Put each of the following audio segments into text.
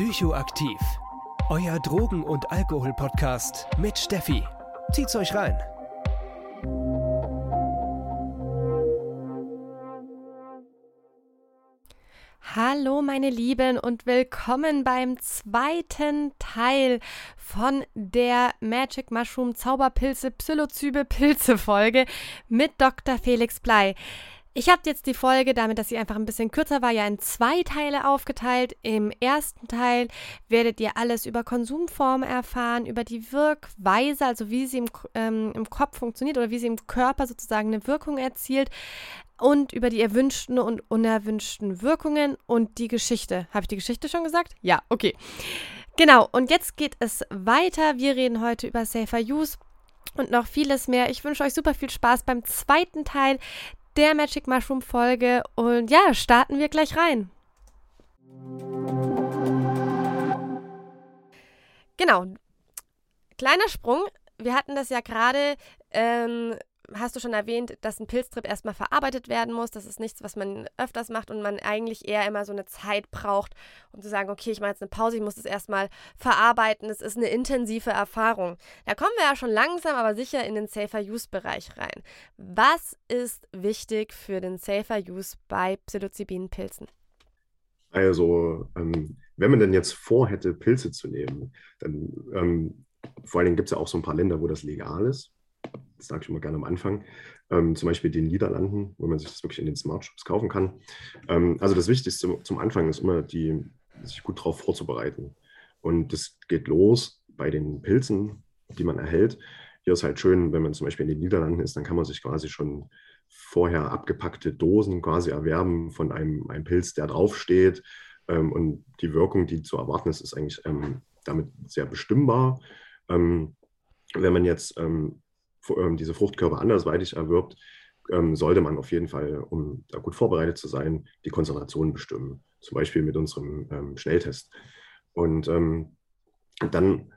Psychoaktiv. Euer Drogen- und Alkohol-Podcast mit Steffi. Zieht's euch rein. Hallo meine Lieben und willkommen beim zweiten Teil von der Magic Mushroom Zauberpilze Psilocybe Pilze Folge mit Dr. Felix Blei. Ich habe jetzt die Folge, damit dass sie einfach ein bisschen kürzer war, ja in zwei Teile aufgeteilt. Im ersten Teil werdet ihr alles über Konsumformen erfahren, über die Wirkweise, also wie sie im, ähm, im Kopf funktioniert oder wie sie im Körper sozusagen eine Wirkung erzielt und über die erwünschten und unerwünschten Wirkungen und die Geschichte. Habe ich die Geschichte schon gesagt? Ja, okay. Genau, und jetzt geht es weiter. Wir reden heute über Safer Use und noch vieles mehr. Ich wünsche euch super viel Spaß beim zweiten Teil der Magic Mushroom Folge und ja, starten wir gleich rein. Genau. Kleiner Sprung. Wir hatten das ja gerade ähm, hast du schon erwähnt, dass ein Pilztrip erstmal verarbeitet werden muss. Das ist nichts, was man öfters macht und man eigentlich eher immer so eine Zeit braucht, um zu sagen, okay, ich mache jetzt eine Pause, ich muss das erstmal verarbeiten. Es ist eine intensive Erfahrung. Da kommen wir ja schon langsam, aber sicher in den Safer Use-Bereich rein. Was ist wichtig für den Safer Use bei Psilocybin-Pilzen? Also, ähm, wenn man denn jetzt vorhätte, Pilze zu nehmen, dann ähm, vor allen Dingen gibt es ja auch so ein paar Länder, wo das legal ist das sage ich immer gerne am Anfang, ähm, zum Beispiel den Niederlanden, wo man sich das wirklich in den Smart Shops kaufen kann. Ähm, also das Wichtigste zum Anfang ist immer, die, sich gut darauf vorzubereiten. Und das geht los bei den Pilzen, die man erhält. Hier ist halt schön, wenn man zum Beispiel in den Niederlanden ist, dann kann man sich quasi schon vorher abgepackte Dosen quasi erwerben von einem, einem Pilz, der draufsteht. Ähm, und die Wirkung, die zu erwarten ist, ist eigentlich ähm, damit sehr bestimmbar. Ähm, wenn man jetzt ähm, diese Fruchtkörper andersweitig erwirbt, ähm, sollte man auf jeden Fall, um da gut vorbereitet zu sein, die Konzentration bestimmen. Zum Beispiel mit unserem ähm, Schnelltest. Und ähm, dann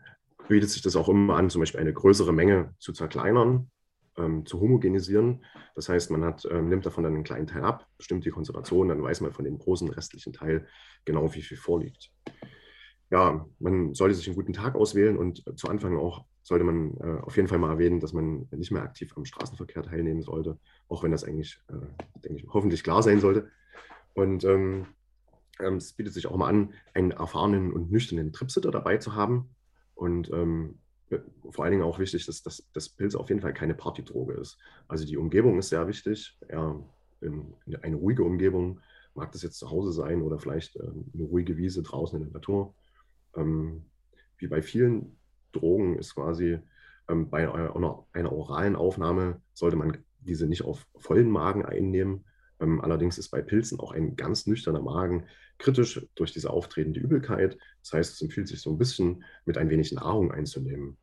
bietet sich das auch immer an, zum Beispiel eine größere Menge zu zerkleinern, ähm, zu homogenisieren. Das heißt, man hat, ähm, nimmt davon dann einen kleinen Teil ab, bestimmt die Konzentration, dann weiß man von dem großen restlichen Teil genau, wie viel vorliegt. Ja, man sollte sich einen guten Tag auswählen und zu Anfang auch sollte man äh, auf jeden Fall mal erwähnen, dass man nicht mehr aktiv am Straßenverkehr teilnehmen sollte, auch wenn das eigentlich, äh, denke ich, hoffentlich klar sein sollte. Und ähm, ähm, es bietet sich auch mal an, einen erfahrenen und nüchternen Tripsitter dabei zu haben. Und ähm, vor allen Dingen auch wichtig, dass, dass das Pilz auf jeden Fall keine Partydroge ist. Also die Umgebung ist sehr wichtig. Ja, eine ruhige Umgebung, mag das jetzt zu Hause sein oder vielleicht äh, eine ruhige Wiese draußen in der Natur. Ähm, wie bei vielen Drogen ist quasi ähm, bei einer, einer, oralen Aufnahme sollte man diese nicht auf vollen Magen einnehmen. Ähm, allerdings ist bei Pilzen auch ein ganz nüchterner Magen kritisch durch diese auftretende Übelkeit. Das heißt, es empfiehlt sich so ein bisschen mit ein wenig Nahrung einzunehmen.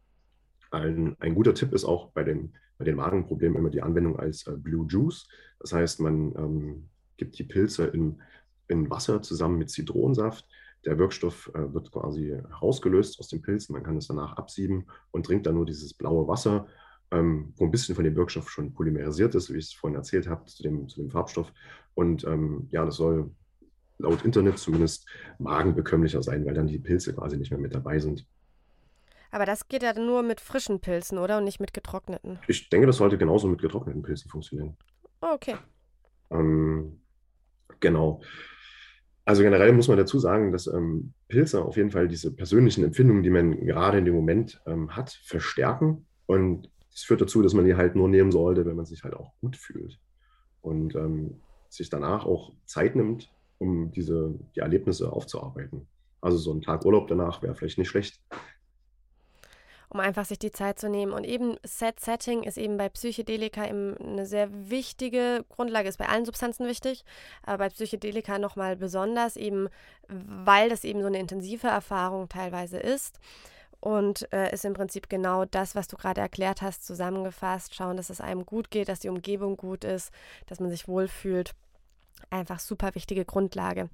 Ein, ein guter Tipp ist auch bei, dem, bei den Magenproblemen immer die Anwendung als äh, Blue Juice. Das heißt, man ähm, gibt die Pilze in, in Wasser zusammen mit Zitronensaft der Wirkstoff äh, wird quasi herausgelöst aus dem Pilz. Man kann es danach absieben und trinkt dann nur dieses blaue Wasser, ähm, wo ein bisschen von dem Wirkstoff schon polymerisiert ist, wie ich es vorhin erzählt habe, zu dem, zu dem Farbstoff. Und ähm, ja, das soll laut Internet zumindest magenbekömmlicher sein, weil dann die Pilze quasi nicht mehr mit dabei sind. Aber das geht ja nur mit frischen Pilzen, oder? Und nicht mit getrockneten. Ich denke, das sollte genauso mit getrockneten Pilzen funktionieren. Oh, okay. Ähm, genau. Also generell muss man dazu sagen, dass ähm, Pilze auf jeden Fall diese persönlichen Empfindungen, die man gerade in dem Moment ähm, hat, verstärken. Und das führt dazu, dass man die halt nur nehmen sollte, wenn man sich halt auch gut fühlt. Und ähm, sich danach auch Zeit nimmt, um diese die Erlebnisse aufzuarbeiten. Also so ein Tag Urlaub danach wäre vielleicht nicht schlecht um einfach sich die Zeit zu nehmen. Und eben Set-Setting ist eben bei Psychedelika eben eine sehr wichtige Grundlage, ist bei allen Substanzen wichtig, aber bei Psychedelika nochmal besonders, eben weil das eben so eine intensive Erfahrung teilweise ist. Und äh, ist im Prinzip genau das, was du gerade erklärt hast, zusammengefasst. Schauen, dass es einem gut geht, dass die Umgebung gut ist, dass man sich wohlfühlt. Einfach super wichtige Grundlage.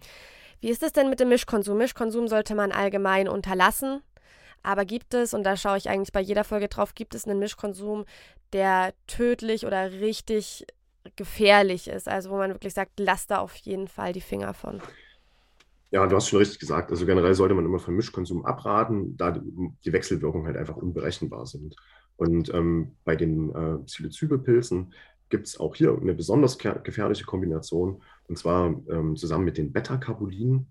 Wie ist es denn mit dem Mischkonsum? Mischkonsum sollte man allgemein unterlassen. Aber gibt es, und da schaue ich eigentlich bei jeder Folge drauf, gibt es einen Mischkonsum, der tödlich oder richtig gefährlich ist? Also wo man wirklich sagt, lass da auf jeden Fall die Finger von. Ja, du hast schon richtig gesagt. Also generell sollte man immer von Mischkonsum abraten, da die Wechselwirkungen halt einfach unberechenbar sind. Und ähm, bei den äh, Psilocybepilzen gibt es auch hier eine besonders gefährliche Kombination, und zwar ähm, zusammen mit den Beta-Carbulinen.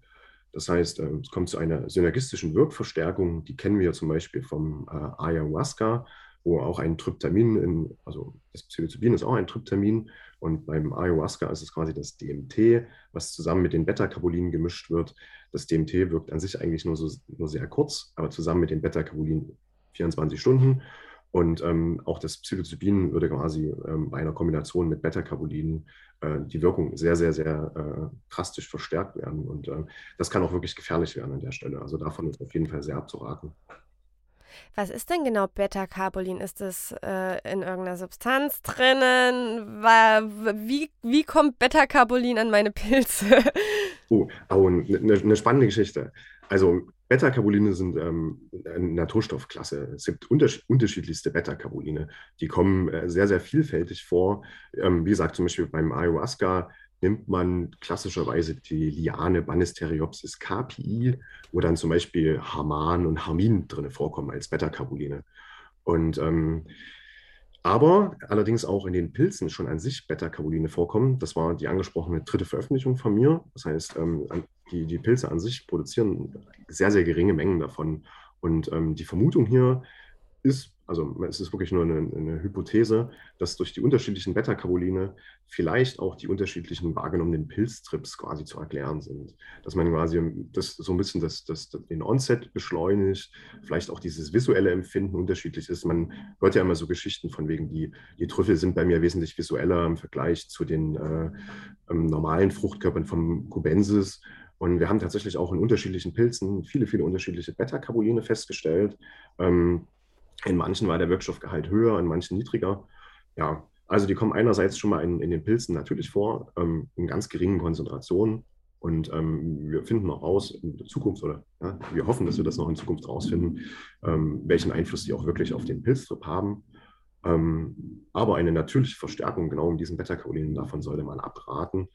Das heißt, äh, es kommt zu einer synergistischen Wirkverstärkung, die kennen wir zum Beispiel vom äh, Ayahuasca, wo auch ein Tryptamin, in, also das Psilocybin ist auch ein Tryptamin und beim Ayahuasca ist es quasi das DMT, was zusammen mit den Beta-Carbulinen gemischt wird. Das DMT wirkt an sich eigentlich nur, so, nur sehr kurz, aber zusammen mit den Beta-Carbulinen 24 Stunden. Und ähm, auch das Psilocybin würde quasi ähm, bei einer Kombination mit Beta-Carbulinen äh, die Wirkung sehr, sehr, sehr äh, drastisch verstärkt werden. Und äh, das kann auch wirklich gefährlich werden an der Stelle. Also davon ist auf jeden Fall sehr abzuraten. Was ist denn genau Beta-Carbulin? Ist das äh, in irgendeiner Substanz drinnen? Wie, wie kommt Beta-Carbulin an meine Pilze? Oh, oh eine, eine spannende Geschichte. Also Beta-Carboline sind ähm, eine Naturstoffklasse. Es gibt unterschied unterschiedlichste Beta-Carboline. Die kommen äh, sehr, sehr vielfältig vor. Ähm, wie gesagt, zum Beispiel beim Ayahuasca nimmt man klassischerweise die Liane Banisteriopsis capi, wo dann zum Beispiel Harman und Harmin drin vorkommen als Beta-Carboline. Und ähm, aber allerdings auch in den Pilzen schon an sich Beta-Carboline vorkommen. Das war die angesprochene dritte Veröffentlichung von mir. Das heißt, ähm, die, die Pilze an sich produzieren sehr, sehr geringe Mengen davon. Und ähm, die Vermutung hier ist, also es ist wirklich nur eine, eine Hypothese, dass durch die unterschiedlichen Beta-Carboline vielleicht auch die unterschiedlichen wahrgenommenen Pilztrips quasi zu erklären sind. Dass man quasi das so ein bisschen das, das, den Onset beschleunigt, vielleicht auch dieses visuelle Empfinden unterschiedlich ist. Man hört ja immer so Geschichten von wegen, die, die Trüffel sind bei mir wesentlich visueller im Vergleich zu den äh, ähm, normalen Fruchtkörpern vom Cubensis. Und wir haben tatsächlich auch in unterschiedlichen Pilzen viele, viele unterschiedliche Beta-Carboline festgestellt. Ähm, in manchen war der Wirkstoffgehalt höher, in manchen niedriger. Ja, also die kommen einerseits schon mal in, in den Pilzen natürlich vor, ähm, in ganz geringen Konzentrationen. Und ähm, wir finden auch raus in der Zukunft, oder ja, wir hoffen, dass wir das noch in Zukunft rausfinden, ähm, welchen Einfluss die auch wirklich auf den Pilztrip haben. Ähm, aber eine natürliche Verstärkung genau in diesen Beta-Carolinen, davon sollte man abraten,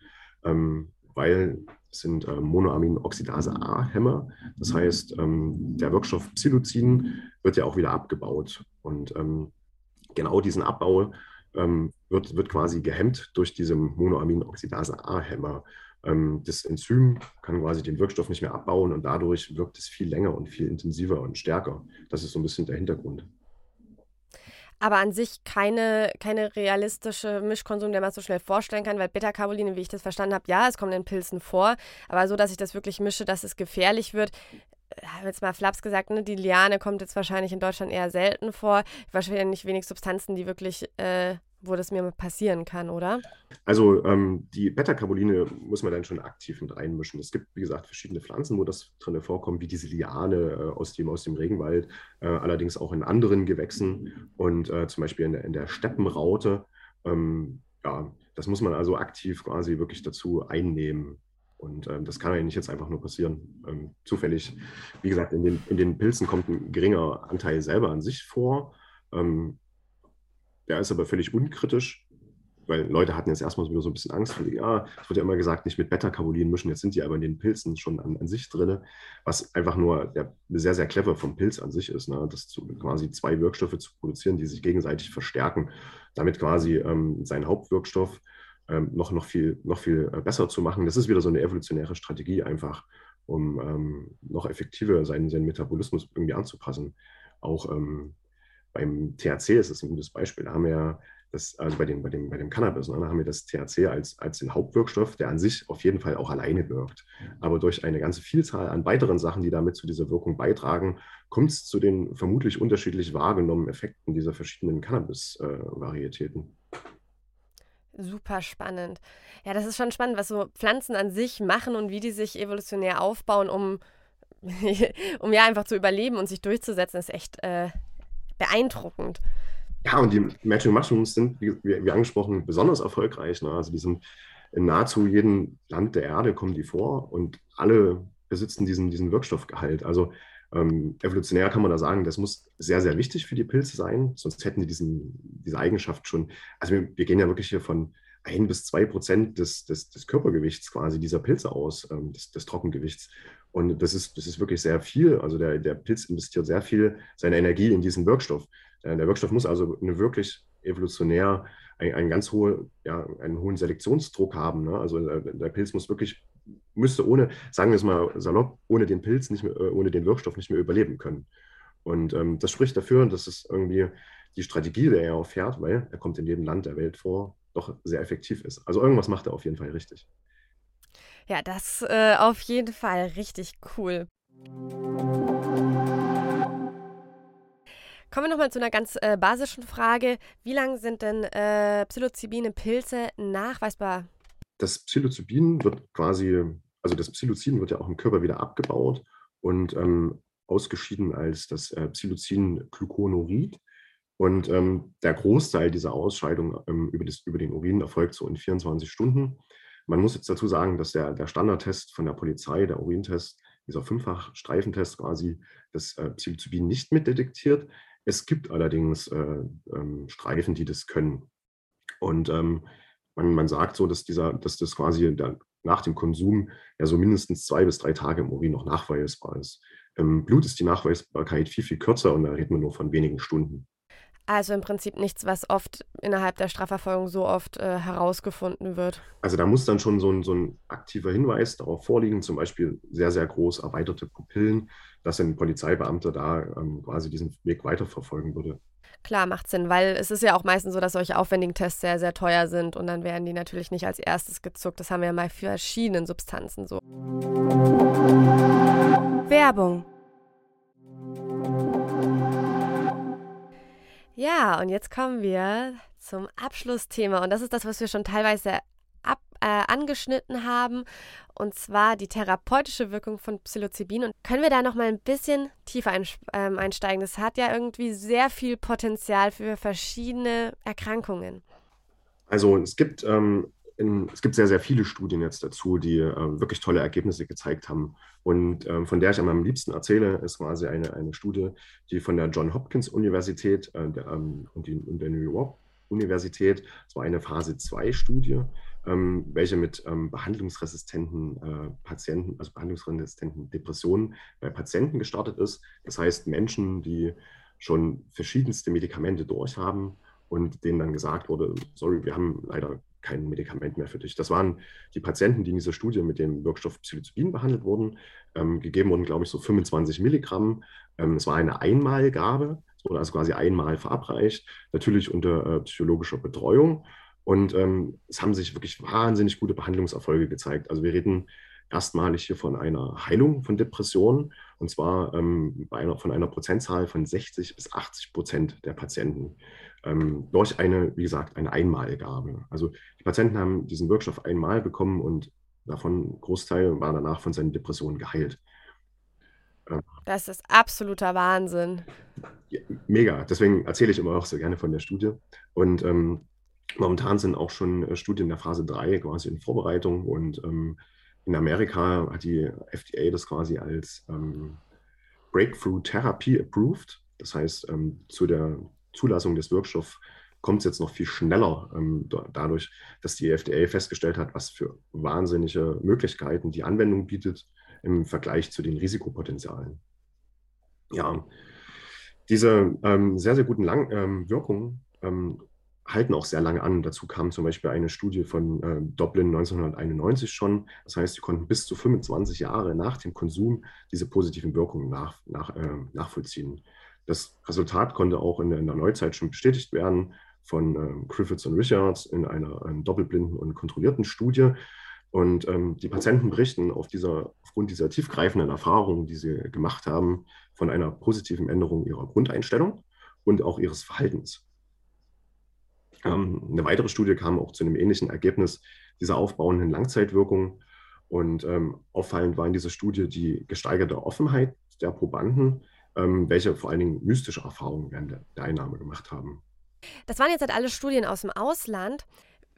ähm, weil sind äh, Monoamin-Oxidase-A-Hämmer. Das heißt, ähm, der Wirkstoff Psilocin wird ja auch wieder abgebaut. Und ähm, genau diesen Abbau ähm, wird, wird quasi gehemmt durch diese Monoamin-Oxidase-A-Hämmer. Ähm, das Enzym kann quasi den Wirkstoff nicht mehr abbauen und dadurch wirkt es viel länger und viel intensiver und stärker. Das ist so ein bisschen der Hintergrund aber an sich keine, keine realistische Mischkonsum, der man so schnell vorstellen kann, weil Beta-Carboline, wie ich das verstanden habe, ja, es kommt in Pilzen vor, aber so, dass ich das wirklich mische, dass es gefährlich wird, äh, habe jetzt mal Flaps gesagt, ne, die Liane kommt jetzt wahrscheinlich in Deutschland eher selten vor. Wahrscheinlich wenig Substanzen, die wirklich äh, wo das mir passieren kann, oder? Also ähm, die Beta-Carboline muss man dann schon aktiv mit reinmischen. Es gibt, wie gesagt, verschiedene Pflanzen, wo das drin vorkommt, wie diese Liane äh, aus, dem, aus dem Regenwald, äh, allerdings auch in anderen Gewächsen und äh, zum Beispiel in der, in der Steppenraute. Ähm, ja, das muss man also aktiv quasi wirklich dazu einnehmen. Und ähm, das kann eigentlich jetzt einfach nur passieren. Ähm, zufällig, wie gesagt, in den, in den Pilzen kommt ein geringer Anteil selber an sich vor. Ähm, der ist aber völlig unkritisch, weil Leute hatten jetzt erstmal wieder so ein bisschen Angst. Von, ja, es wird ja immer gesagt, nicht mit Beta-Carbolin mischen. Jetzt sind die aber in den Pilzen schon an, an sich drin, was einfach nur der, sehr, sehr clever vom Pilz an sich ist. Ne? Das zu, quasi zwei Wirkstoffe zu produzieren, die sich gegenseitig verstärken, damit quasi ähm, seinen Hauptwirkstoff ähm, noch, noch, viel, noch viel äh, besser zu machen. Das ist wieder so eine evolutionäre Strategie, einfach um ähm, noch effektiver seinen, seinen Metabolismus irgendwie anzupassen. Auch ähm, beim THC ist es ein gutes Beispiel. Da haben wir ja das, also bei dem, bei dem, bei dem Cannabis, ne, da haben wir das THC als, als den Hauptwirkstoff, der an sich auf jeden Fall auch alleine wirkt. Aber durch eine ganze Vielzahl an weiteren Sachen, die damit zu dieser Wirkung beitragen, kommt es zu den vermutlich unterschiedlich wahrgenommenen Effekten dieser verschiedenen Cannabis-Varietäten. Äh, Super spannend. Ja, das ist schon spannend, was so Pflanzen an sich machen und wie die sich evolutionär aufbauen, um, um ja einfach zu überleben und sich durchzusetzen, ist echt äh, beeindruckend. Ja, und die Magic Mushrooms sind, wie, wie angesprochen, besonders erfolgreich. Ne? Also die sind in nahezu jedem Land der Erde kommen die vor und alle besitzen diesen, diesen Wirkstoffgehalt. Also ähm, evolutionär kann man da sagen, das muss sehr, sehr wichtig für die Pilze sein, sonst hätten die diesen, diese Eigenschaft schon. Also wir, wir gehen ja wirklich hier von ein bis zwei Prozent des, des, des Körpergewichts quasi dieser Pilze aus, ähm, des, des Trockengewichts. Und das ist, das ist wirklich sehr viel. Also der, der Pilz investiert sehr viel seine Energie in diesen Wirkstoff. Der, der Wirkstoff muss also eine wirklich evolutionär einen, einen ganz hohe, ja, einen hohen Selektionsdruck haben. Ne? Also der, der, Pilz muss wirklich, müsste ohne, sagen wir es mal salopp, ohne den Pilz nicht mehr, äh, ohne den Wirkstoff nicht mehr überleben können. Und ähm, das spricht dafür, dass es irgendwie die Strategie, der er auch fährt, weil er kommt in jedem Land der Welt vor, doch sehr effektiv ist. Also irgendwas macht er auf jeden Fall richtig. Ja, das äh, auf jeden Fall richtig cool. Kommen wir nochmal zu einer ganz äh, basischen Frage. Wie lange sind denn äh, Psilocybine Pilze nachweisbar? Das Psilocybin wird quasi, also das Psilocin wird ja auch im Körper wieder abgebaut und ähm, ausgeschieden als das äh, Psilocin-Gluconorid. Und ähm, der Großteil dieser Ausscheidung ähm, über, das, über den Urin erfolgt so in 24 Stunden. Man muss jetzt dazu sagen, dass der, der Standardtest von der Polizei, der Urintest, dieser Fünffach-Streifentest quasi das äh, Psilocybin nicht mitdetektiert. Es gibt allerdings äh, ähm, Streifen, die das können. Und ähm, man, man, sagt so, dass, dieser, dass das quasi der, nach dem Konsum ja so mindestens zwei bis drei Tage im Urin noch nachweisbar ist. Im Blut ist die Nachweisbarkeit viel, viel kürzer und da reden wir nur von wenigen Stunden. Also im Prinzip nichts, was oft innerhalb der Strafverfolgung so oft äh, herausgefunden wird. Also da muss dann schon so ein, so ein aktiver Hinweis darauf vorliegen, zum Beispiel sehr, sehr groß erweiterte Pupillen, dass ein Polizeibeamter da ähm, quasi diesen Weg weiterverfolgen würde. Klar, macht Sinn, weil es ist ja auch meistens so, dass solche aufwendigen Tests sehr, sehr teuer sind und dann werden die natürlich nicht als erstes gezuckt. Das haben wir ja mal für verschiedenen Substanzen so. Werbung Ja, und jetzt kommen wir zum Abschlussthema. Und das ist das, was wir schon teilweise ab, äh, angeschnitten haben. Und zwar die therapeutische Wirkung von Psilocybin. Und können wir da noch mal ein bisschen tiefer ein, ähm, einsteigen? Das hat ja irgendwie sehr viel Potenzial für verschiedene Erkrankungen. Also es gibt ähm, in, es gibt sehr, sehr viele Studien jetzt dazu, die äh, wirklich tolle Ergebnisse gezeigt haben. Und ähm, von der ich am liebsten erzähle, ist quasi eine, eine Studie, die von der John Hopkins Universität äh, der, ähm, und, die, und, der New York Universität, das war eine Phase 2 Studie, ähm, welche mit ähm, behandlungsresistenten äh, Patienten, also behandlungsresistenten Depressionen bei Patienten gestartet ist. Das heißt Menschen, die schon verschiedenste Medikamente durchhaben und denen dann gesagt wurde, sorry, wir haben leider kein Medikament mehr für dich. Das waren die Patienten, die in dieser Studie mit dem Wirkstoff Psilocybin behandelt wurden. Ähm, gegeben wurden, glaube ich, so 25 Milligramm. Ähm, es war eine Einmalgabe, es wurde also quasi einmal verabreicht, natürlich unter äh, psychologischer Betreuung. Und ähm, es haben sich wirklich wahnsinnig gute Behandlungserfolge gezeigt. Also wir reden erstmalig hier von einer Heilung von Depressionen und zwar ähm, einer, von einer Prozentzahl von 60 bis 80 Prozent der Patienten ähm, durch eine, wie gesagt, eine Einmalgabe. Also die Patienten haben diesen Wirkstoff einmal bekommen und davon Großteil war danach von seinen Depressionen geheilt. Ähm, das ist absoluter Wahnsinn. Ja, mega. Deswegen erzähle ich immer auch sehr gerne von der Studie. Und ähm, momentan sind auch schon äh, Studien der Phase 3 quasi in Vorbereitung und ähm, in Amerika hat die FDA das quasi als ähm, Breakthrough Therapy approved. Das heißt, ähm, zu der Zulassung des Wirkstoffs kommt es jetzt noch viel schneller, ähm, dadurch, dass die FDA festgestellt hat, was für wahnsinnige Möglichkeiten die Anwendung bietet im Vergleich zu den Risikopotenzialen. Ja, diese ähm, sehr, sehr guten Lang ähm, Wirkungen ähm, halten auch sehr lange an. Dazu kam zum Beispiel eine Studie von äh, Dublin 1991 schon. Das heißt, sie konnten bis zu 25 Jahre nach dem Konsum diese positiven Wirkungen nach, nach, äh, nachvollziehen. Das Resultat konnte auch in der, in der Neuzeit schon bestätigt werden von ähm, Griffiths und Richards in einer ähm, doppelblinden und kontrollierten Studie. Und ähm, die Patienten berichten auf dieser, aufgrund dieser tiefgreifenden Erfahrungen, die sie gemacht haben, von einer positiven Änderung ihrer Grundeinstellung und auch ihres Verhaltens. Ähm, eine weitere Studie kam auch zu einem ähnlichen Ergebnis dieser aufbauenden Langzeitwirkung. Und ähm, auffallend war in dieser Studie die gesteigerte Offenheit der Probanden ähm, welche vor allen Dingen mystische Erfahrungen während der, der Einnahme gemacht haben. Das waren jetzt halt alle Studien aus dem Ausland.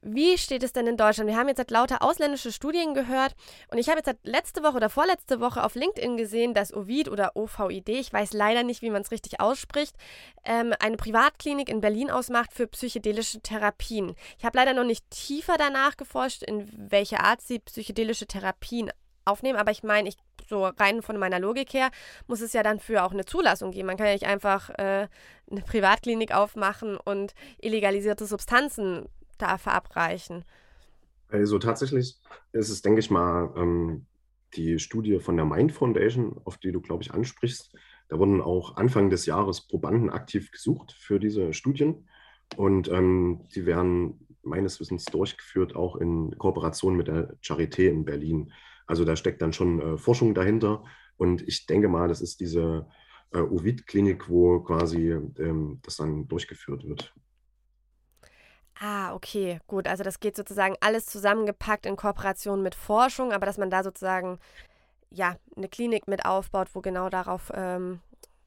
Wie steht es denn in Deutschland? Wir haben jetzt lauter ausländische Studien gehört und ich habe jetzt letzte Woche oder vorletzte Woche auf LinkedIn gesehen, dass Ovid oder OVID, ich weiß leider nicht, wie man es richtig ausspricht, ähm, eine Privatklinik in Berlin ausmacht für psychedelische Therapien. Ich habe leider noch nicht tiefer danach geforscht, in welche Art sie psychedelische Therapien aufnehmen, aber ich meine, ich so rein von meiner Logik her muss es ja dann für auch eine Zulassung geben. Man kann ja nicht einfach äh, eine Privatklinik aufmachen und illegalisierte Substanzen da verabreichen? Also tatsächlich ist es, denke ich mal, ähm, die Studie von der Mind Foundation, auf die du, glaube ich, ansprichst. Da wurden auch Anfang des Jahres Probanden aktiv gesucht für diese Studien. Und ähm, die werden meines Wissens durchgeführt, auch in Kooperation mit der Charité in Berlin. Also da steckt dann schon äh, Forschung dahinter. Und ich denke mal, das ist diese äh, Ovid-Klinik, wo quasi ähm, das dann durchgeführt wird. Ah, okay, gut. Also das geht sozusagen alles zusammengepackt in Kooperation mit Forschung, aber dass man da sozusagen ja eine Klinik mit aufbaut, wo genau darauf ähm,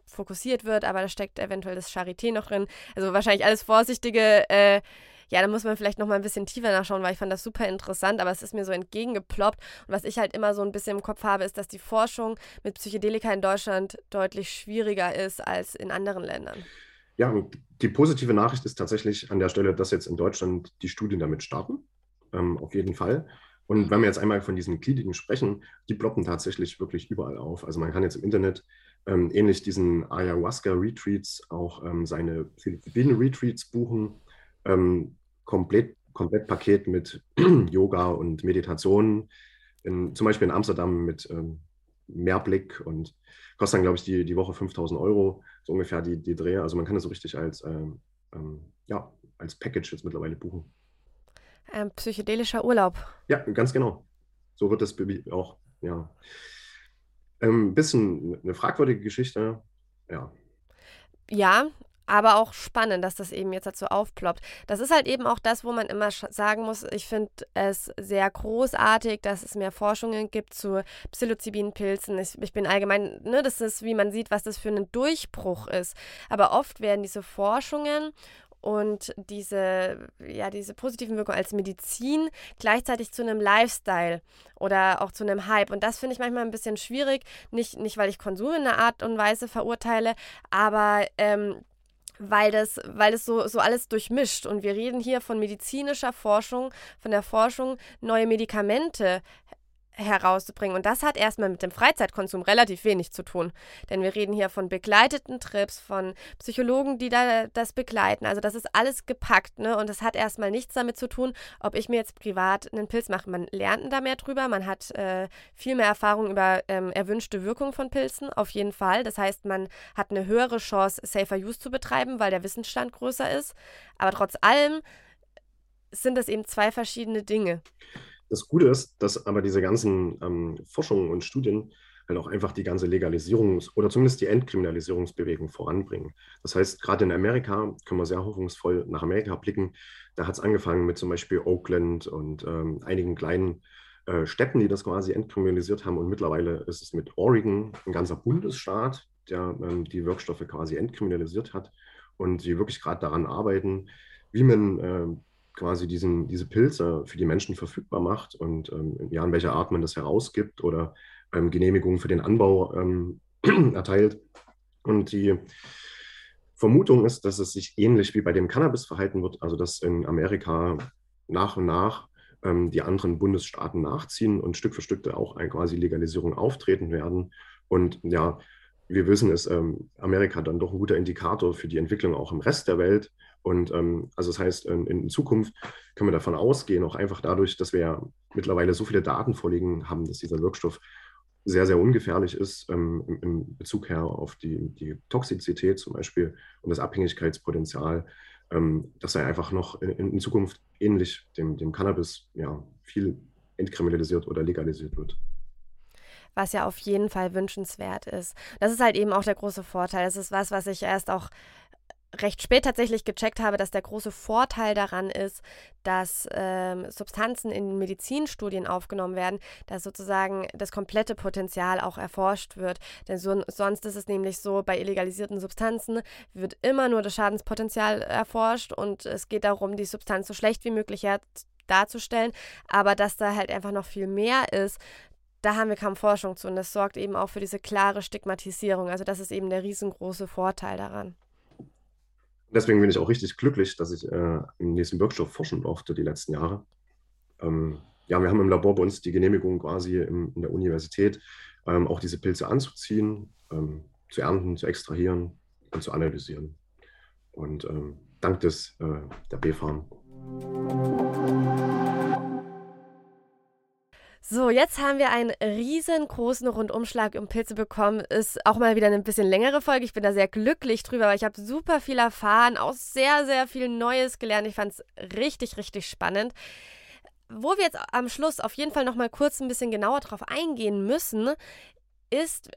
fokussiert wird, aber da steckt eventuell das Charité noch drin. Also wahrscheinlich alles vorsichtige. Äh, ja, da muss man vielleicht noch mal ein bisschen tiefer nachschauen, weil ich fand das super interessant, aber es ist mir so entgegengeploppt. Und was ich halt immer so ein bisschen im Kopf habe, ist, dass die Forschung mit Psychedelika in Deutschland deutlich schwieriger ist als in anderen Ländern. Ja, und die positive Nachricht ist tatsächlich an der Stelle, dass jetzt in Deutschland die Studien damit starten. Ähm, auf jeden Fall. Und wenn wir jetzt einmal von diesen Kliniken sprechen, die ploppen tatsächlich wirklich überall auf. Also man kann jetzt im Internet ähm, ähnlich diesen Ayahuasca-Retreats auch ähm, seine Psilocybin-Retreats buchen. Ähm, komplett, komplett Paket mit Yoga und Meditation. In, zum Beispiel in Amsterdam mit ähm, Mehrblick und kostet dann, glaube ich, die, die Woche 5000 Euro, so ungefähr die, die Dreher. Also man kann das so richtig als, ähm, ähm, ja, als Package jetzt mittlerweile buchen. Ein psychedelischer Urlaub. Ja, ganz genau. So wird das auch, ja. Ein ähm, bisschen eine fragwürdige Geschichte, ja. Ja, aber auch spannend, dass das eben jetzt dazu aufploppt. Das ist halt eben auch das, wo man immer sagen muss, ich finde es sehr großartig, dass es mehr Forschungen gibt zu Psilocybin-Pilzen. Ich, ich, bin allgemein, ne, das ist, wie man sieht, was das für ein Durchbruch ist. Aber oft werden diese Forschungen und diese, ja, diese positiven Wirkungen als Medizin gleichzeitig zu einem Lifestyle oder auch zu einem Hype. Und das finde ich manchmal ein bisschen schwierig. Nicht, nicht, weil ich Konsum in einer Art und Weise verurteile, aber ähm, weil das, weil das so, so alles durchmischt. Und wir reden hier von medizinischer Forschung, von der Forschung, neue Medikamente herauszubringen. Und das hat erstmal mit dem Freizeitkonsum relativ wenig zu tun. Denn wir reden hier von begleiteten Trips, von Psychologen, die da das begleiten. Also das ist alles gepackt, ne? Und das hat erstmal nichts damit zu tun, ob ich mir jetzt privat einen Pilz mache. Man lernt da mehr drüber, man hat äh, viel mehr Erfahrung über ähm, erwünschte Wirkung von Pilzen, auf jeden Fall. Das heißt, man hat eine höhere Chance, Safer Use zu betreiben, weil der Wissensstand größer ist. Aber trotz allem sind das eben zwei verschiedene Dinge. Das Gute ist, dass aber diese ganzen ähm, Forschungen und Studien halt auch einfach die ganze Legalisierungs- oder zumindest die Entkriminalisierungsbewegung voranbringen. Das heißt, gerade in Amerika können wir sehr hoffnungsvoll nach Amerika blicken. Da hat es angefangen mit zum Beispiel Oakland und ähm, einigen kleinen äh, Städten, die das quasi entkriminalisiert haben. Und mittlerweile ist es mit Oregon ein ganzer Bundesstaat, der ähm, die Wirkstoffe quasi entkriminalisiert hat und die wirklich gerade daran arbeiten, wie man äh, quasi diesen, diese Pilze für die Menschen verfügbar macht und ähm, ja, in welcher Art man das herausgibt oder ähm, Genehmigungen für den Anbau ähm, erteilt. Und die Vermutung ist, dass es sich ähnlich wie bei dem Cannabis verhalten wird, also dass in Amerika nach und nach ähm, die anderen Bundesstaaten nachziehen und Stück für Stück da auch eine quasi Legalisierung auftreten werden. Und ja, wir wissen, ist ähm, Amerika dann doch ein guter Indikator für die Entwicklung auch im Rest der Welt. Und ähm, also das heißt, in, in, Zukunft können wir davon ausgehen, auch einfach dadurch, dass wir ja mittlerweile so viele Daten vorliegen haben, dass dieser Wirkstoff sehr, sehr ungefährlich ist ähm, im, im, Bezug her auf die, die, Toxizität zum Beispiel und das Abhängigkeitspotenzial, ähm, dass er einfach noch in, in, Zukunft ähnlich dem, dem Cannabis ja, viel entkriminalisiert oder legalisiert wird was ja auf jeden Fall wünschenswert ist. Das ist halt eben auch der große Vorteil. Das ist was, was ich erst auch recht spät tatsächlich gecheckt habe, dass der große Vorteil daran ist, dass ähm, Substanzen in Medizinstudien aufgenommen werden, dass sozusagen das komplette Potenzial auch erforscht wird. Denn so, sonst ist es nämlich so, bei illegalisierten Substanzen wird immer nur das Schadenspotenzial erforscht und es geht darum, die Substanz so schlecht wie möglich darzustellen, aber dass da halt einfach noch viel mehr ist, da haben wir kaum Forschung zu und das sorgt eben auch für diese klare Stigmatisierung. Also das ist eben der riesengroße Vorteil daran deswegen bin ich auch richtig glücklich, dass ich äh, im nächsten Wirkstoff forschen durfte die letzten Jahre. Ähm, ja, wir haben im Labor bei uns die Genehmigung quasi im, in der Universität, ähm, auch diese Pilze anzuziehen, ähm, zu ernten, zu extrahieren und zu analysieren. Und ähm, dank des äh, der B-Farm so, jetzt haben wir einen riesengroßen Rundumschlag um Pilze bekommen. Ist auch mal wieder eine bisschen längere Folge. Ich bin da sehr glücklich drüber, weil ich habe super viel erfahren, auch sehr, sehr viel Neues gelernt. Ich fand es richtig, richtig spannend. Wo wir jetzt am Schluss auf jeden Fall noch mal kurz ein bisschen genauer drauf eingehen müssen, ist,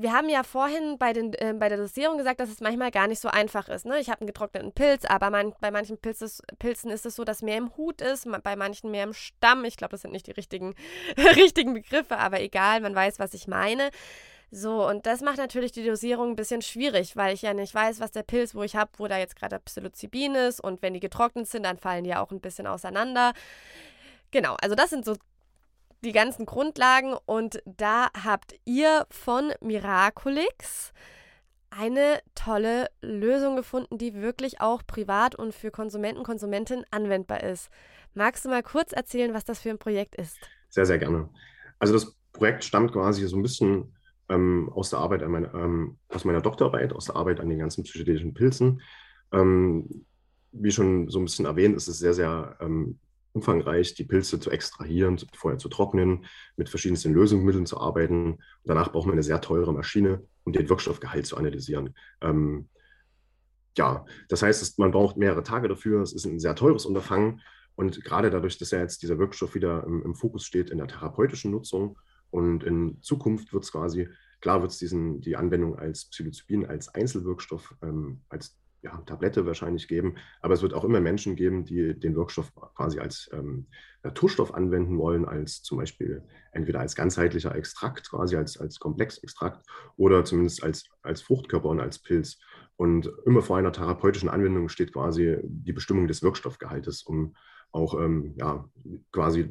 wir haben ja vorhin bei, den, äh, bei der Dosierung gesagt, dass es manchmal gar nicht so einfach ist. Ne? Ich habe einen getrockneten Pilz, aber man, bei manchen Pilzes, Pilzen ist es so, dass mehr im Hut ist, bei manchen mehr im Stamm. Ich glaube, das sind nicht die richtigen, richtigen Begriffe, aber egal, man weiß, was ich meine. So, und das macht natürlich die Dosierung ein bisschen schwierig, weil ich ja nicht weiß, was der Pilz, wo ich habe, wo da jetzt gerade Psilocybin ist. Und wenn die getrocknet sind, dann fallen die ja auch ein bisschen auseinander. Genau, also das sind so die ganzen Grundlagen und da habt ihr von Miraculix eine tolle Lösung gefunden, die wirklich auch privat und für Konsumenten, Konsumentinnen anwendbar ist. Magst du mal kurz erzählen, was das für ein Projekt ist? Sehr, sehr gerne. Also das Projekt stammt quasi so ein bisschen ähm, aus der Arbeit, meiner, ähm, aus meiner Doktorarbeit, aus der Arbeit an den ganzen psychedelischen Pilzen. Ähm, wie schon so ein bisschen erwähnt, ist es sehr, sehr ähm, umfangreich die Pilze zu extrahieren, vorher zu trocknen, mit verschiedensten Lösungsmitteln zu arbeiten. Und danach braucht man eine sehr teure Maschine, um den Wirkstoffgehalt zu analysieren. Ähm, ja, das heißt, man braucht mehrere Tage dafür. Es ist ein sehr teures Unterfangen. Und gerade dadurch, dass ja jetzt dieser Wirkstoff wieder im, im Fokus steht in der therapeutischen Nutzung und in Zukunft wird es quasi, klar wird es die Anwendung als Psilocybin, als Einzelwirkstoff, ähm, als ja, Tablette wahrscheinlich geben, aber es wird auch immer Menschen geben, die den Wirkstoff quasi als ähm, Naturstoff anwenden wollen, als zum Beispiel entweder als ganzheitlicher Extrakt, quasi als, als Komplexextrakt oder zumindest als, als Fruchtkörper und als Pilz. Und immer vor einer therapeutischen Anwendung steht quasi die Bestimmung des Wirkstoffgehaltes, um auch ähm, ja, quasi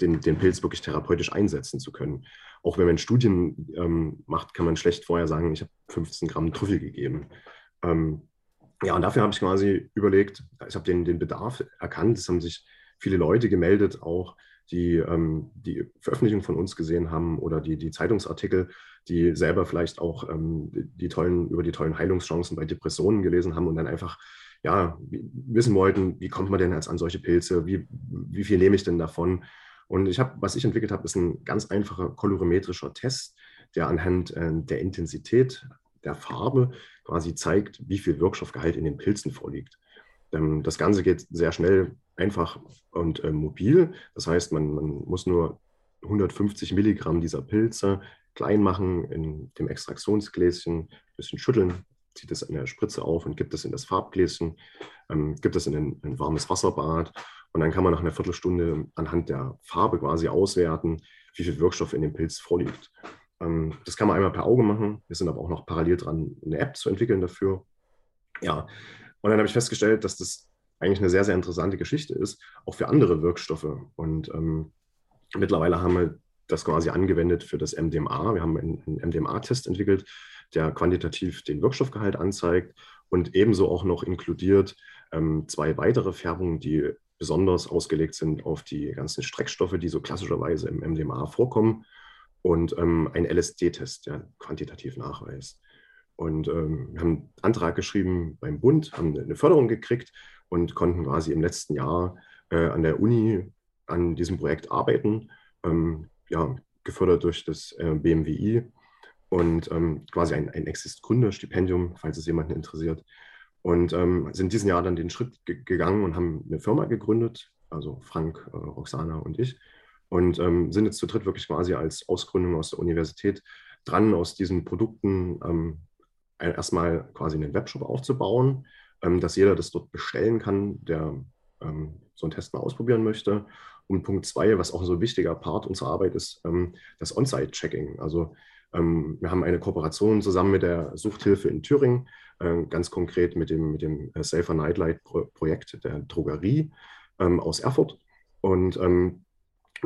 den, den Pilz wirklich therapeutisch einsetzen zu können. Auch wenn man Studien ähm, macht, kann man schlecht vorher sagen, ich habe 15 Gramm Trüffel gegeben. Ähm, ja, und dafür habe ich quasi überlegt, ich habe den, den Bedarf erkannt, es haben sich viele Leute gemeldet, auch die ähm, die Veröffentlichung von uns gesehen haben oder die, die Zeitungsartikel, die selber vielleicht auch ähm, die, tollen, über die tollen Heilungschancen bei Depressionen gelesen haben und dann einfach ja, wissen wollten, wie kommt man denn jetzt an solche Pilze, wie, wie viel nehme ich denn davon? Und ich habe, was ich entwickelt habe, ist ein ganz einfacher kolorimetrischer Test, der anhand äh, der Intensität der Farbe quasi zeigt, wie viel Wirkstoffgehalt in den Pilzen vorliegt. Ähm, das Ganze geht sehr schnell, einfach und äh, mobil. Das heißt, man, man muss nur 150 Milligramm dieser Pilze klein machen in dem Extraktionsgläschen, ein bisschen schütteln, zieht es in der Spritze auf und gibt es in das Farbgläschen, ähm, gibt es in ein, ein, warmes Wasserbad und dann kann man nach einer Viertelstunde anhand der Farbe quasi auswerten, wie viel Wirkstoff in dem Pilz vorliegt. Ähm, das kann man einmal per Auge machen. Wir sind aber auch noch parallel dran, eine App zu entwickeln dafür. Ja, und dann habe ich festgestellt, dass das eigentlich eine sehr, sehr interessante Geschichte ist, auch für andere Wirkstoffe. Und ähm, mittlerweile haben wir das quasi angewendet für das MDMA. Wir haben einen, einen MDMA-Test entwickelt, der quantitativ den Wirkstoffgehalt anzeigt und ebenso auch noch inkludiert ähm, zwei weitere Färbungen, die besonders ausgelegt sind auf die ganzen Streckstoffe, die so klassischerweise im MDMA vorkommen und ähm, ein LSD-Test, der quantitativ nachweist. Und ähm, wir haben einen Antrag geschrieben beim Bund, haben eine Förderung gekriegt und konnten quasi im letzten Jahr äh, an der Uni an diesem Projekt arbeiten, ähm, ja, gefördert durch das äh, BMWI und ähm, quasi ein, ein Exist-Gründerstipendium, falls es jemanden interessiert. Und ähm, sind diesen Jahr dann den Schritt gegangen und haben eine Firma gegründet, also Frank, äh, Roxana und ich, und ähm, sind jetzt zu dritt wirklich quasi als Ausgründung aus der Universität dran, aus diesen Produkten ähm, erstmal quasi einen Webshop aufzubauen, ähm, dass jeder das dort bestellen kann, der ähm, so einen Test mal ausprobieren möchte. Und Punkt zwei, was auch so ein wichtiger Part unserer Arbeit ist, ähm, das On-Site-Checking. Also ähm, wir haben eine Kooperation zusammen mit der Suchthilfe in Thüringen, äh, ganz konkret mit dem, mit dem äh, Safer Nightlight-Projekt der Drogerie aus Erfurt. Und ähm,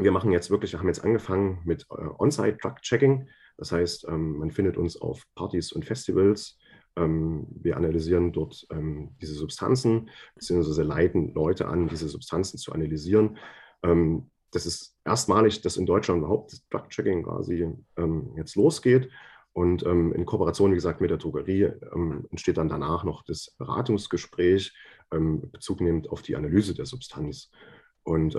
wir machen jetzt wirklich, wir haben jetzt angefangen mit äh, On-Site-Drug-Checking. Das heißt, ähm, man findet uns auf Partys und Festivals. Ähm, wir analysieren dort ähm, diese Substanzen, beziehungsweise leiten Leute an, diese Substanzen zu analysieren. Ähm, das ist erstmalig, dass in Deutschland überhaupt Drug-Checking quasi ähm, jetzt losgeht. Und ähm, in Kooperation, wie gesagt, mit der Drogerie entsteht dann danach noch das Beratungsgespräch, Bezug nehmend auf die Analyse der Substanz. Und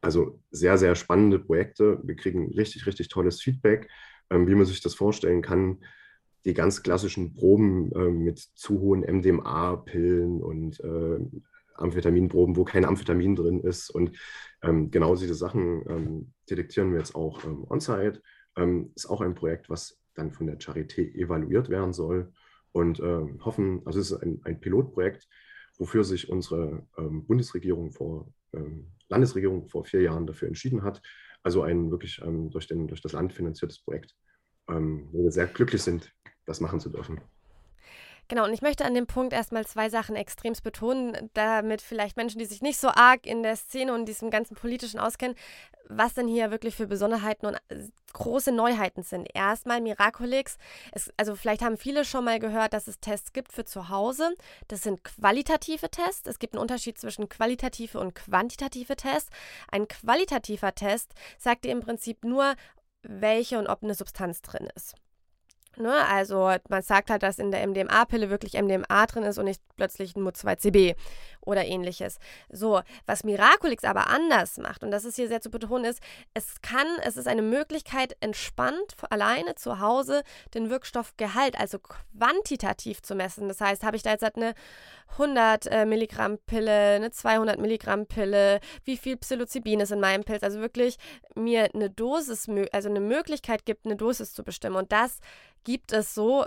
also sehr, sehr spannende Projekte. Wir kriegen richtig, richtig tolles Feedback ähm, wie man sich das vorstellen kann, die ganz klassischen Proben äh, mit zu hohen MDMA-Pillen und äh, Amphetaminproben, wo kein Amphetamin drin ist. Und ähm, genau diese Sachen ähm, detektieren wir jetzt auch ähm, on-site. Ähm, ist auch ein Projekt, was dann von der Charité evaluiert werden soll und äh, hoffen, also es ist ein, ein Pilotprojekt, wofür sich unsere ähm, Bundesregierung vor, ähm, Landesregierung vor vier Jahren dafür entschieden hat, also ein wirklich ähm, durch, den, durch das Land finanziertes Projekt, ähm, wo wir sehr glücklich sind, das machen zu dürfen. Genau, und ich möchte an dem Punkt erstmal zwei Sachen extremst betonen, damit vielleicht Menschen, die sich nicht so arg in der Szene und diesem ganzen politischen auskennen, was denn hier wirklich für Besonderheiten und äh, große Neuheiten sind. Erstmal Miraculix. Es, also vielleicht haben viele schon mal gehört, dass es Tests gibt für zu Hause. Das sind qualitative Tests. Es gibt einen Unterschied zwischen qualitative und quantitative Tests. Ein qualitativer Test sagt dir im Prinzip nur, welche und ob eine Substanz drin ist. Ne? Also man sagt halt, dass in der MDMA-Pille wirklich MDMA drin ist und nicht plötzlich ein MU2CB oder ähnliches. So, was Miraculix aber anders macht, und das ist hier sehr zu betonen, ist, es kann, es ist eine Möglichkeit, entspannt alleine zu Hause den Wirkstoffgehalt, also quantitativ zu messen. Das heißt, habe ich da jetzt halt eine 100 äh, Milligramm Pille, eine 200 Milligramm Pille, wie viel Psilocybin ist in meinem Pilz, also wirklich mir eine Dosis, also eine Möglichkeit gibt, eine Dosis zu bestimmen. Und das gibt es so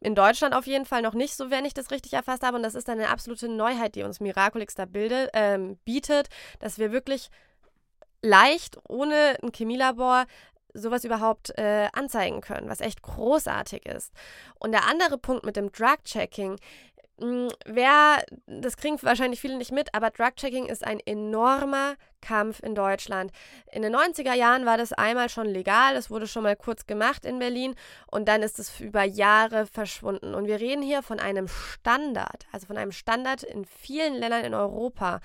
in Deutschland auf jeden Fall noch nicht so, wenn ich das richtig erfasst habe. Und das ist eine absolute Neuheit, die uns Miraculix da bildet, ähm, bietet, dass wir wirklich leicht, ohne ein Chemielabor, sowas überhaupt äh, anzeigen können, was echt großartig ist. Und der andere Punkt mit dem Drug-Checking, wer, das kriegen wahrscheinlich viele nicht mit, aber Drug-Checking ist ein enormer Kampf in Deutschland. In den 90er Jahren war das einmal schon legal, es wurde schon mal kurz gemacht in Berlin und dann ist es über Jahre verschwunden. Und wir reden hier von einem Standard, also von einem Standard in vielen Ländern in Europa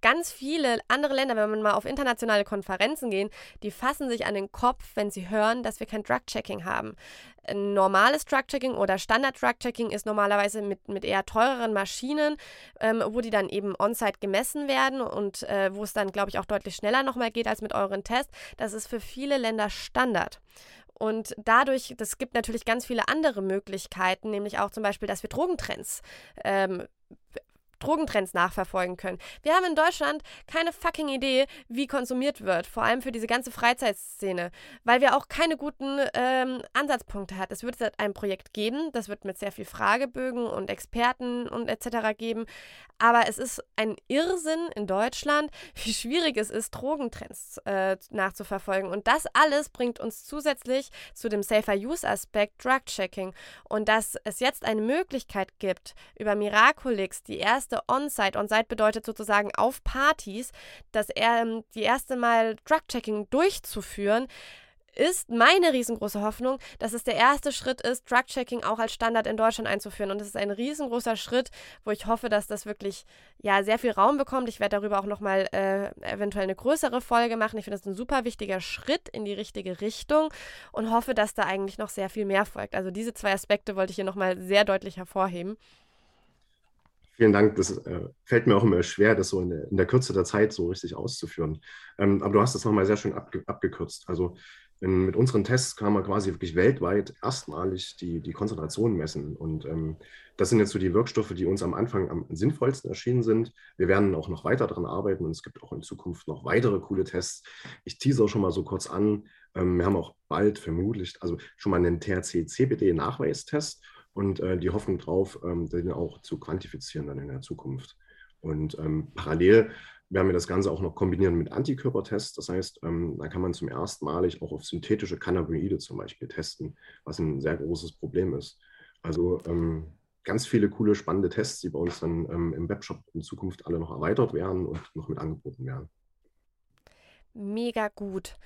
ganz viele andere Länder, wenn man mal auf internationale Konferenzen gehen, die fassen sich an den Kopf, wenn sie hören, dass wir kein Drug-Checking haben. Ein normales Drug-Checking oder Standard-Drug-Checking ist normalerweise mit, mit eher teureren Maschinen, ähm, wo die dann eben on-site gemessen werden und äh, wo es dann, glaube ich, auch deutlich schneller nochmal geht als mit euren Tests. Das ist für viele Länder Standard. Und dadurch, das gibt natürlich ganz viele andere Möglichkeiten, nämlich auch zum Beispiel, dass wir Drogentrends ähm, Drogentrends nachverfolgen können. Wir haben in Deutschland keine fucking Idee, wie konsumiert wird, vor allem für diese ganze Freizeitszene, weil wir auch keine guten ähm, Ansatzpunkte hat. Es wird ein Projekt geben, das wird mit sehr viel Fragebögen und Experten und etc. geben, aber es ist ein Irrsinn in Deutschland, wie schwierig es ist, Drogentrends äh, nachzuverfolgen. Und das alles bringt uns zusätzlich zu dem Safer Use Aspekt Drug-Checking und dass es jetzt eine Möglichkeit gibt, über Miraculix die erste erste On-Site. On-Site bedeutet sozusagen auf Partys, dass er ähm, die erste Mal Drug-Checking durchzuführen ist meine riesengroße Hoffnung, dass es der erste Schritt ist, Drug-Checking auch als Standard in Deutschland einzuführen. Und das ist ein riesengroßer Schritt, wo ich hoffe, dass das wirklich ja sehr viel Raum bekommt. Ich werde darüber auch nochmal äh, eventuell eine größere Folge machen. Ich finde das ein super wichtiger Schritt in die richtige Richtung und hoffe, dass da eigentlich noch sehr viel mehr folgt. Also diese zwei Aspekte wollte ich hier nochmal sehr deutlich hervorheben. Vielen Dank. Das äh, fällt mir auch immer schwer, das so in der, in der Kürze der Zeit so richtig auszuführen. Ähm, aber du hast das nochmal sehr schön abge abgekürzt. Also in, mit unseren Tests kann man quasi wirklich weltweit erstmalig die, die Konzentration messen. Und ähm, das sind jetzt so die Wirkstoffe, die uns am Anfang am sinnvollsten erschienen sind. Wir werden auch noch weiter daran arbeiten und es gibt auch in Zukunft noch weitere coole Tests. Ich teaser schon mal so kurz an. Ähm, wir haben auch bald vermutlich, also schon mal einen THC-CBD-Nachweistest und äh, die hoffen drauf, ähm, den auch zu quantifizieren dann in der Zukunft. Und ähm, parallel werden wir das Ganze auch noch kombinieren mit Antikörpertests. Das heißt, ähm, da kann man zum ersten Mal auch auf synthetische Cannabinoide zum Beispiel testen, was ein sehr großes Problem ist. Also ähm, ganz viele coole, spannende Tests, die bei uns dann ähm, im Webshop in Zukunft alle noch erweitert werden und noch mit angeboten werden. Mega gut.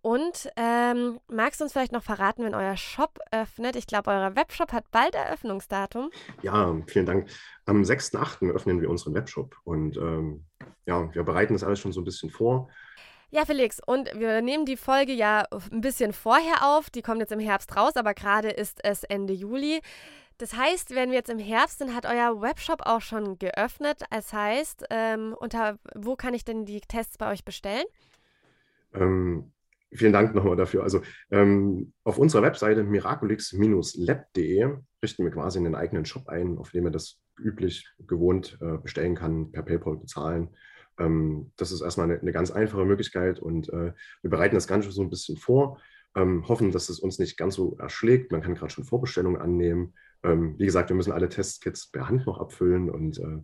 Und ähm, magst du uns vielleicht noch verraten, wenn euer Shop öffnet? Ich glaube, euer Webshop hat bald Eröffnungsdatum. Ja, vielen Dank. Am 6.8. öffnen wir unseren Webshop und ähm, ja, wir bereiten das alles schon so ein bisschen vor. Ja, Felix, und wir nehmen die Folge ja ein bisschen vorher auf. Die kommt jetzt im Herbst raus, aber gerade ist es Ende Juli. Das heißt, wenn wir jetzt im Herbst sind, hat euer Webshop auch schon geöffnet. Das heißt, ähm, unter wo kann ich denn die Tests bei euch bestellen? Ähm, vielen Dank nochmal dafür. Also ähm, auf unserer Webseite miraculix-lab.de richten wir quasi einen eigenen Shop ein, auf dem man das üblich gewohnt äh, bestellen kann, per PayPal bezahlen. Ähm, das ist erstmal eine, eine, ganz einfache Möglichkeit und äh, wir bereiten das Ganze so ein bisschen vor, ähm, hoffen, dass es uns nicht ganz so erschlägt. Man kann gerade schon Vorbestellungen annehmen. Ähm, wie gesagt, wir müssen alle Testkits per Hand noch abfüllen und äh,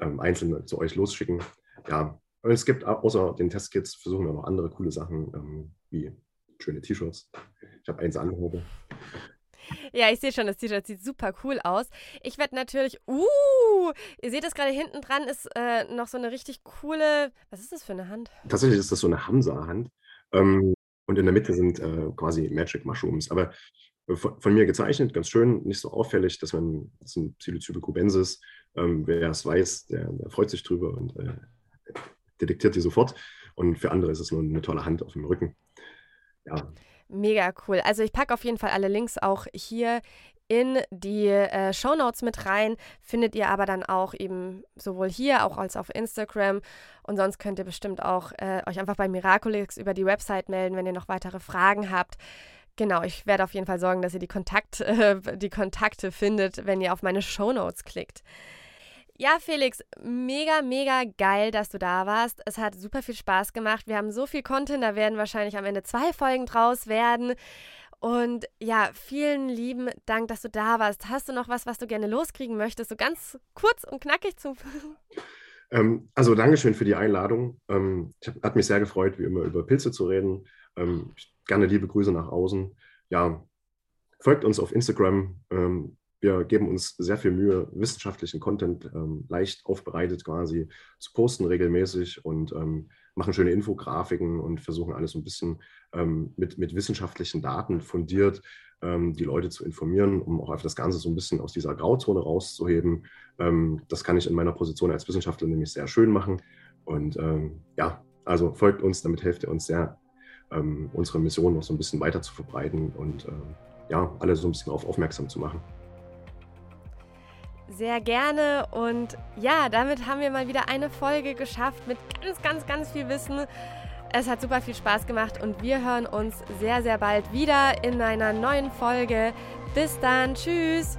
ähm, einzeln zu euch losschicken. Ja, und es gibt außer den Testkits versuchen wir noch andere coole Sachen, ähm, wie schöne T-Shirts. Ich habe eins angehoben. Ja, ich sehe schon, das T-Shirt sieht super cool aus. Ich werde natürlich, uh, ihr seht es gerade hinten dran, ist äh, noch so eine richtig coole, was ist das für eine Hand? Tatsächlich ist das so eine Hamza-Hand. Ähm, und in der Mitte sind äh, quasi Magic Mushrooms. Aber von, von, mir gezeichnet, ganz schön, nicht so auffällig, dass man, das sind Psilocybe cubensis. Ähm, wer es weiß, der, der, freut sich drüber und äh, detektiert die sofort. Und für andere ist es nur eine tolle Hand auf dem Rücken. Ja. Mega cool. Also ich packe auf jeden Fall alle Links auch hier in die äh, Show Notes mit rein. Findet ihr aber dann auch eben sowohl hier auch als auf Instagram. Und sonst könnt ihr bestimmt auch äh, euch einfach bei Miraculix über die Website melden, wenn ihr noch weitere Fragen habt. Genau, ich werde auf jeden Fall sorgen, dass ihr die, Kontakt, äh, die Kontakte findet, wenn ihr auf meine Show Notes klickt. Ja, Felix, mega, mega geil, dass du da warst. Es hat super viel Spaß gemacht. Wir haben so viel Content, da werden wahrscheinlich am Ende zwei Folgen draus werden. Und ja, vielen lieben Dank, dass du da warst. Hast du noch was, was du gerne loskriegen möchtest? So ganz kurz und knackig zu. Ähm, also, Dankeschön für die Einladung. Ähm, ich hab, hat mich sehr gefreut, wie immer über Pilze zu reden. Ähm, gerne liebe Grüße nach außen. Ja, folgt uns auf Instagram. Ähm, wir geben uns sehr viel Mühe, wissenschaftlichen Content ähm, leicht aufbereitet quasi zu posten regelmäßig und ähm, machen schöne Infografiken und versuchen alles so ein bisschen ähm, mit, mit wissenschaftlichen Daten fundiert ähm, die Leute zu informieren, um auch einfach das Ganze so ein bisschen aus dieser Grauzone rauszuheben. Ähm, das kann ich in meiner Position als Wissenschaftler nämlich sehr schön machen. Und ähm, ja, also folgt uns, damit helft ihr uns sehr, unsere Mission noch so ein bisschen weiter zu verbreiten und ja, alle so ein bisschen auf aufmerksam zu machen. Sehr gerne. Und ja, damit haben wir mal wieder eine Folge geschafft mit ganz, ganz, ganz viel Wissen. Es hat super viel Spaß gemacht und wir hören uns sehr, sehr bald wieder in einer neuen Folge. Bis dann. Tschüss.